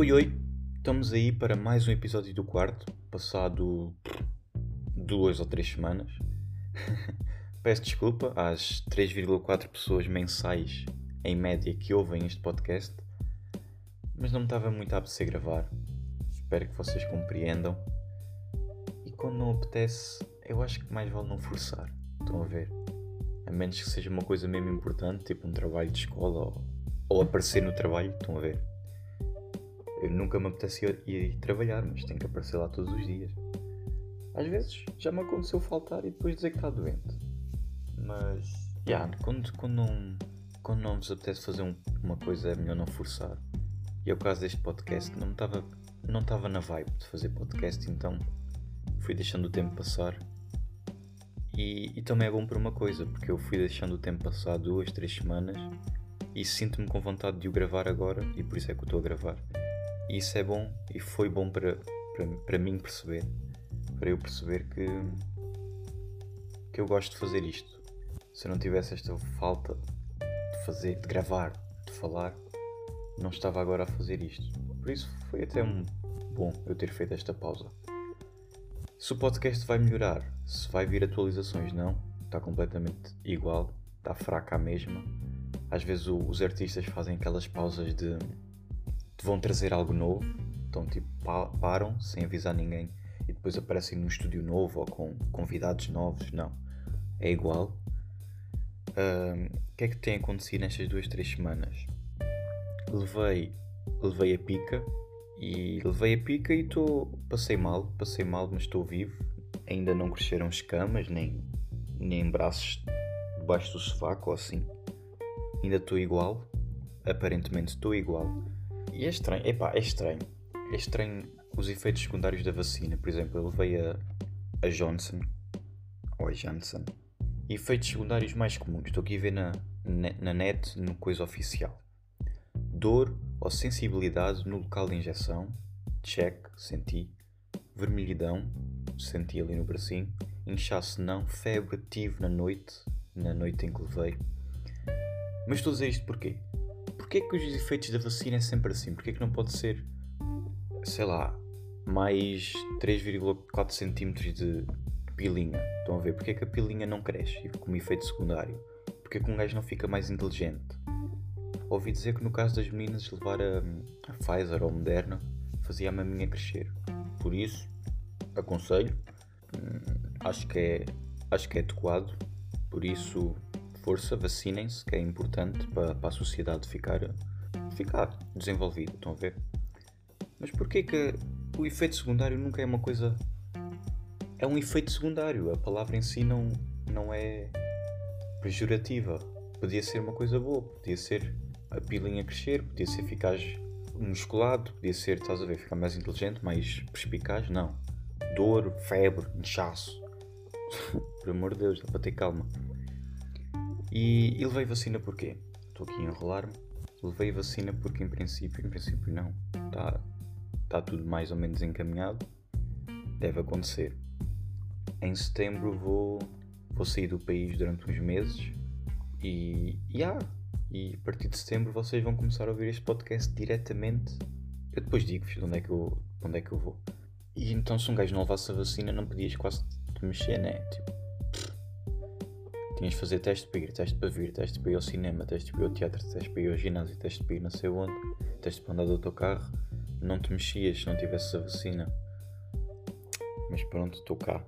Oi, oi, estamos aí para mais um episódio do quarto, passado duas ou três semanas. Peço desculpa às 3,4 pessoas mensais em média que ouvem este podcast, mas não me estava muito a apetecer gravar. Espero que vocês compreendam. E quando não apetece, eu acho que mais vale não forçar. Estão a ver? A menos que seja uma coisa mesmo importante, tipo um trabalho de escola ou, ou aparecer no trabalho, estão a ver? Eu nunca me apetecia ir trabalhar, mas tenho que aparecer lá todos os dias. Às vezes já me aconteceu faltar e depois dizer que está doente. Mas, yeah, quando, quando, não, quando não vos apetece fazer um, uma coisa é melhor não forçar. E é o caso deste podcast, não estava não estava na vibe de fazer podcast, então fui deixando o tempo passar. E, e também é bom por uma coisa, porque eu fui deixando o tempo passar duas, três semanas e sinto-me com vontade de o gravar agora e por isso é que eu estou a gravar. E isso é bom e foi bom para, para, para mim perceber, para eu perceber que, que eu gosto de fazer isto. Se eu não tivesse esta falta de fazer, de gravar, de falar, não estava agora a fazer isto. Por isso foi até um bom eu ter feito esta pausa. Se o podcast vai melhorar, se vai vir atualizações, não, está completamente igual, está fraca a mesma. Às vezes o, os artistas fazem aquelas pausas de vão trazer algo novo, então tipo param sem avisar ninguém e depois aparecem num estúdio novo ou com convidados novos, não, é igual. O uh, que é que tem acontecido nestas duas, três semanas? Levei, levei a pica e levei a pica e estou. Passei mal, passei mal, mas estou vivo. Ainda não cresceram escamas, nem, nem braços debaixo do sovaco ou assim. Ainda estou igual. Aparentemente estou igual. E é estranho, epá, é estranho. É estranho os efeitos secundários da vacina. Por exemplo, eu levei a, a Johnson, ou a Johnson, efeitos secundários mais comuns. Estou aqui a ver na, na net, no coisa oficial. Dor ou sensibilidade no local de injeção. Check, senti. Vermelhidão, senti ali no bracinho. Inchaço não. Febre tive na noite, na noite em que levei. Mas estou a dizer isto porquê? Porquê que os efeitos da vacina é sempre assim? Porquê que não pode ser, sei lá, mais 3,4 cm de pilinha? Estão a ver? Porquê que a pilinha não cresce como efeito secundário? Porquê que um gajo não fica mais inteligente? Ouvi dizer que no caso das meninas levar a, a Pfizer ou Moderna fazia a maminha crescer. Por isso, aconselho. Hum, acho que é, acho que é adequado. Por isso, força, vacinem-se, que é importante para, para a sociedade ficar, ficar desenvolvida, estão a ver? Mas porquê que o efeito secundário nunca é uma coisa. É um efeito secundário, a palavra em si não, não é pejorativa. Podia ser uma coisa boa, podia ser a pilinha crescer, podia ser ficar musculado, podia ser, estás a ver, ficar mais inteligente, mais perspicaz. Não. Dor, febre, inchaço. Por amor de Deus, dá para ter calma. E, e levei vacina porquê? Estou aqui a enrolar-me. Levei vacina porque, em princípio, em princípio, não. Está tá tudo mais ou menos encaminhado. Deve acontecer. Em setembro vou, vou sair do país durante uns meses. E, yeah, e a partir de setembro vocês vão começar a ouvir este podcast diretamente. Eu depois digo-vos de onde é que eu, onde é que eu vou. E então, se um gajo não levasse a vacina, não podias quase te mexer, né? Tipo, tinhas de fazer teste para ir, teste para vir, teste para ir ao cinema, teste para ir ao teatro, teste para ir ao ginásio, teste para ir não sei onde, teste para andar do teu carro. Não te mexias se não tivesse a vacina. Mas pronto, estou cá.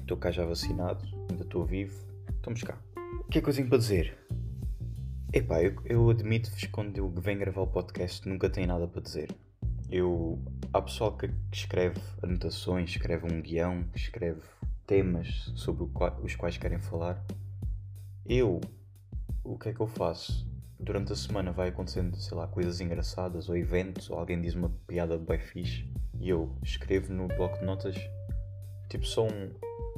Estou cá já vacinado, ainda estou vivo. Estamos cá. O que é coisinho para dizer? Epá, eu, eu admito-vos quando eu venho gravar o podcast nunca tenho nada para dizer. Eu. Há pessoal que, que escreve anotações, escreve um guião, escreve temas sobre os quais querem falar. Eu, o que é que eu faço? Durante a semana vai acontecendo, sei lá, coisas engraçadas ou eventos, ou alguém diz uma piada bem fixe e eu escrevo no bloco de notas, tipo, só um,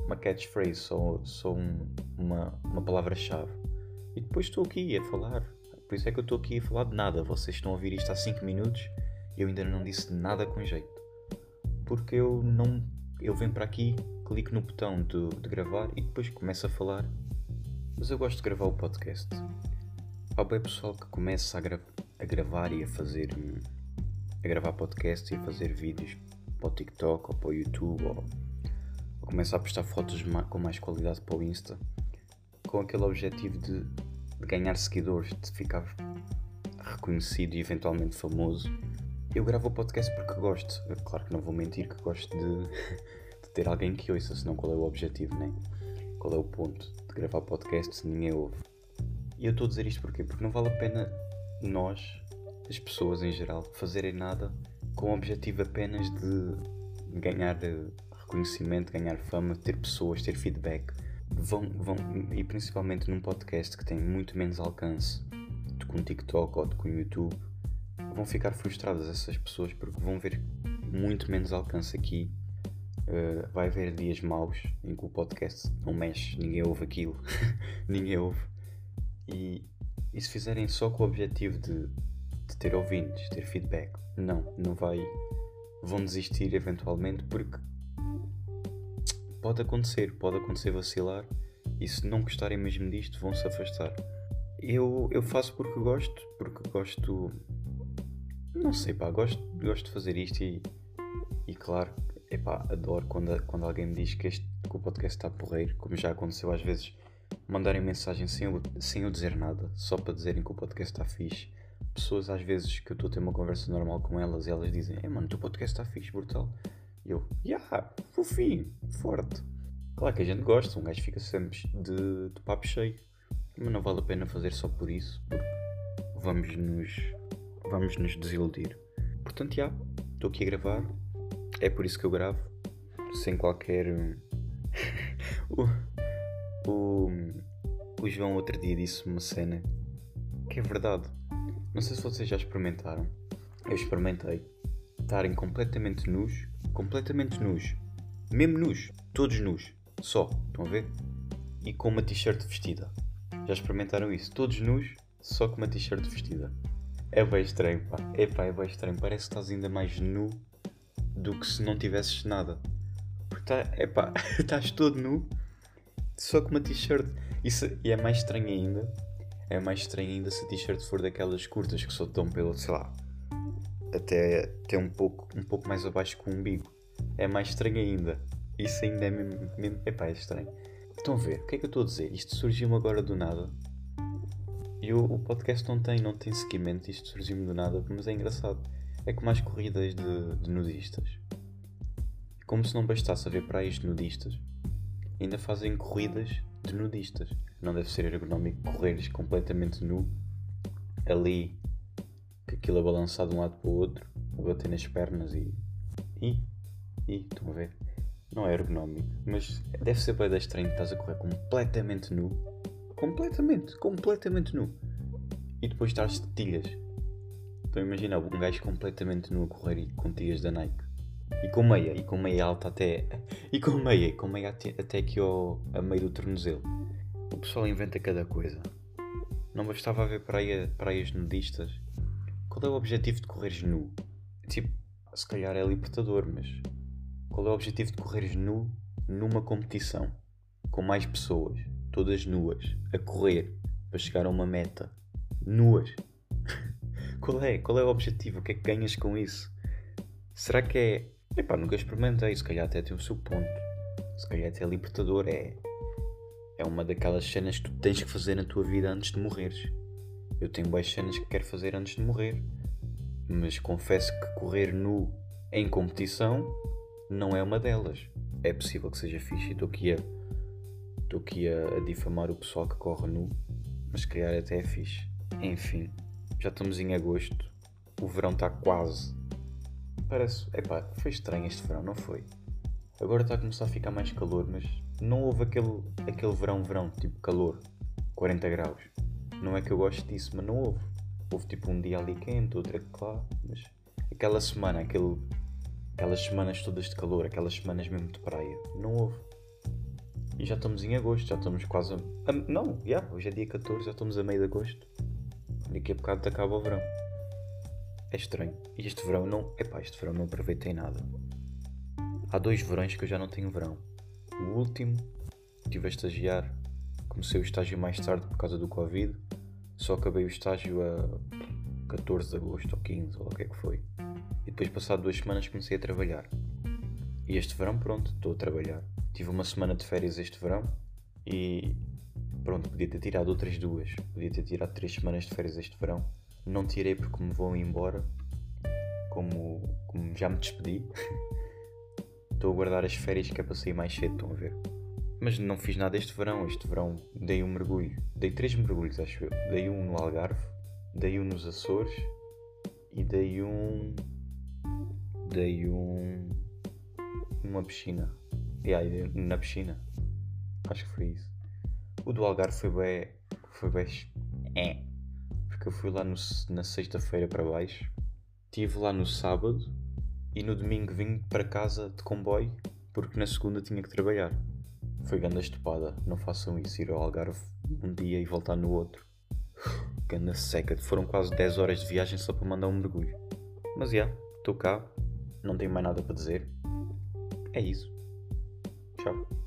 uma catchphrase, só, só um, uma, uma palavra-chave. E depois estou aqui a falar. Por isso é que eu estou aqui a falar de nada. Vocês estão a ouvir isto há 5 minutos e eu ainda não disse nada com jeito. Porque eu não. Eu venho para aqui clico no botão de, gravar e depois começo a falar. Mas eu gosto de gravar o podcast. Há bem pessoal que começa a, gra a gravar e a fazer. a gravar podcast e a fazer vídeos para o TikTok ou para o YouTube ou, ou começar a postar fotos com mais qualidade para o Insta com aquele objetivo de, de ganhar seguidores, de ficar reconhecido e eventualmente famoso. Eu gravo o podcast porque gosto. Claro que não vou mentir que gosto de ter alguém que ouça, senão qual é o objetivo, né? Qual é o ponto de gravar podcast se ninguém ouve? E eu estou a dizer isto porquê? Porque não vale a pena nós, as pessoas em geral, fazerem nada com o objetivo apenas de ganhar reconhecimento, ganhar fama, ter pessoas, ter feedback vão, vão, e principalmente num podcast que tem muito menos alcance do que um TikTok ou do que um YouTube, vão ficar frustradas essas pessoas porque vão ver muito menos alcance aqui. Uh, vai haver dias maus em que o podcast não mexe, ninguém ouve aquilo, ninguém ouve. E, e se fizerem só com o objetivo de, de ter ouvintes, ter feedback, não, não vai. Vão desistir eventualmente porque pode acontecer, pode acontecer vacilar e se não gostarem mesmo disto vão se afastar. Eu, eu faço porque gosto, porque gosto. Não sei, pá, gosto, gosto de fazer isto e, e claro, epá, adoro quando, quando alguém me diz que, este, que o podcast está porreiro, como já aconteceu às vezes, mandarem mensagem sem eu, sem eu dizer nada, só para dizerem que o podcast está fixe. Pessoas às vezes que eu estou a ter uma conversa normal com elas e elas dizem: É mano, o teu podcast está fixe, brutal. E eu, yeah, fofinho, forte. Claro que a gente gosta, um gajo fica sempre de, de papo cheio. Mas não vale a pena fazer só por isso, porque vamos nos, vamos nos desiludir. Portanto, já, estou aqui a gravar. É por isso que eu gravo, sem qualquer. o, o, o João outro dia disse uma cena que é verdade. Não sei se vocês já experimentaram. Eu experimentei estarem completamente nus completamente nus. Mesmo nus. Todos nus. Só. Estão a ver? E com uma t-shirt vestida. Já experimentaram isso? Todos nus, só com uma t-shirt vestida. É bem estranho, pá. É pá, é bem estranho. Parece que estás ainda mais nu do que se não tivesses nada. Porque tá, é pá, estás todo nu, só com uma t-shirt. Isso, e é mais estranho ainda. É mais estranho ainda se a t-shirt for daquelas curtas que só dão pelo, sei lá, até, até um, pouco, um pouco mais abaixo que o umbigo. É mais estranho ainda. Isso ainda é mesmo. mesmo epá, é estranho. Estão a ver? O que é que eu estou a dizer? Isto surgiu-me agora do nada. E o, o, podcast não tem, não tem seguimento, isto surgiu-me do nada, mas é engraçado. É como as corridas de, de nudistas. Como se não bastasse haver praias de nudistas, ainda fazem corridas de nudistas. Não deve ser ergonómico correres completamente nu ali que aquilo a balançar de um lado para o outro, a bater nas pernas e. e. e. estão a ver? Não é ergonómico, mas deve ser bem estranho estás a correr completamente nu. Completamente, completamente nu. E depois estás de tilhas. Então imagina um gajo completamente nu a correr e com tilhas da Nike. E com meia, e com meia alta até. E com meia, e com meia até, até aqui ao a meio do tornozelo. O pessoal inventa cada coisa. Não bastava haver praia, praias nudistas qual é o objetivo de correres nu? Tipo, se calhar é libertador, mas qual é o objetivo de correres nu numa competição com mais pessoas, todas nuas, a correr para chegar a uma meta? Nuas. Qual é? Qual é o objetivo? O que é que ganhas com isso? Será que é. Epá, nunca experimentei, se calhar até tem o seu ponto. Se calhar até é libertador, é. É uma daquelas cenas que tu tens que fazer na tua vida antes de morreres. Eu tenho boas cenas que quero fazer antes de morrer, mas confesso que correr nu em competição não é uma delas. É possível que seja fixe e estou aqui a, estou aqui a, a difamar o pessoal que corre nu, mas se calhar até é fixe. Enfim, já estamos em agosto, o verão está quase. Parece, epá, foi estranho este verão, não foi? Agora está a começar a ficar mais calor, mas não houve aquele, aquele verão-verão, tipo calor, 40 graus. Não é que eu gosto disso, mas não houve. Houve tipo um dia ali quente, outro claro, mas aquela semana, aquele, aquelas semanas todas de calor, aquelas semanas mesmo de praia, não houve. E já estamos em agosto, já estamos quase a. a não, já, yeah, hoje é dia 14, já estamos a meio de agosto. Daqui a bocado acaba o verão. É estranho. E este verão não. Epá, este verão não aproveitei nada. Há dois verões que eu já não tenho verão. O último, estive a estagiar Comecei o estágio mais tarde por causa do Covid, só acabei o estágio a 14 de agosto ou 15, ou o que é que foi. depois, passado duas semanas, comecei a trabalhar. E este verão, pronto, estou a trabalhar. Tive uma semana de férias este verão e pronto, podia ter tirado outras duas. Podia ter tirado três semanas de férias este verão. Não tirei porque me vou embora. Como, como já me despedi. Estou a guardar as férias que é para sair mais cedo, estão a ver? Mas não fiz nada este verão. Este verão dei um mergulho. Dei três mergulhos, acho eu. Dei um no Algarve, dei um nos Açores e dei um. Dei um. Numa piscina. E aí, na piscina. Acho que foi isso. O do Algarve foi bem. Foi bem. É. Porque eu fui lá no, na sexta-feira para baixo. Estive lá no sábado. E no domingo vim para casa de comboio. Porque na segunda tinha que trabalhar. Foi grande estupada. Não façam isso. Ir ao Algarve um dia e voltar no outro. Ganda seca. Foram quase 10 horas de viagem só para mandar um mergulho. Mas já, yeah, estou cá. Não tenho mais nada para dizer. É isso. Tchau.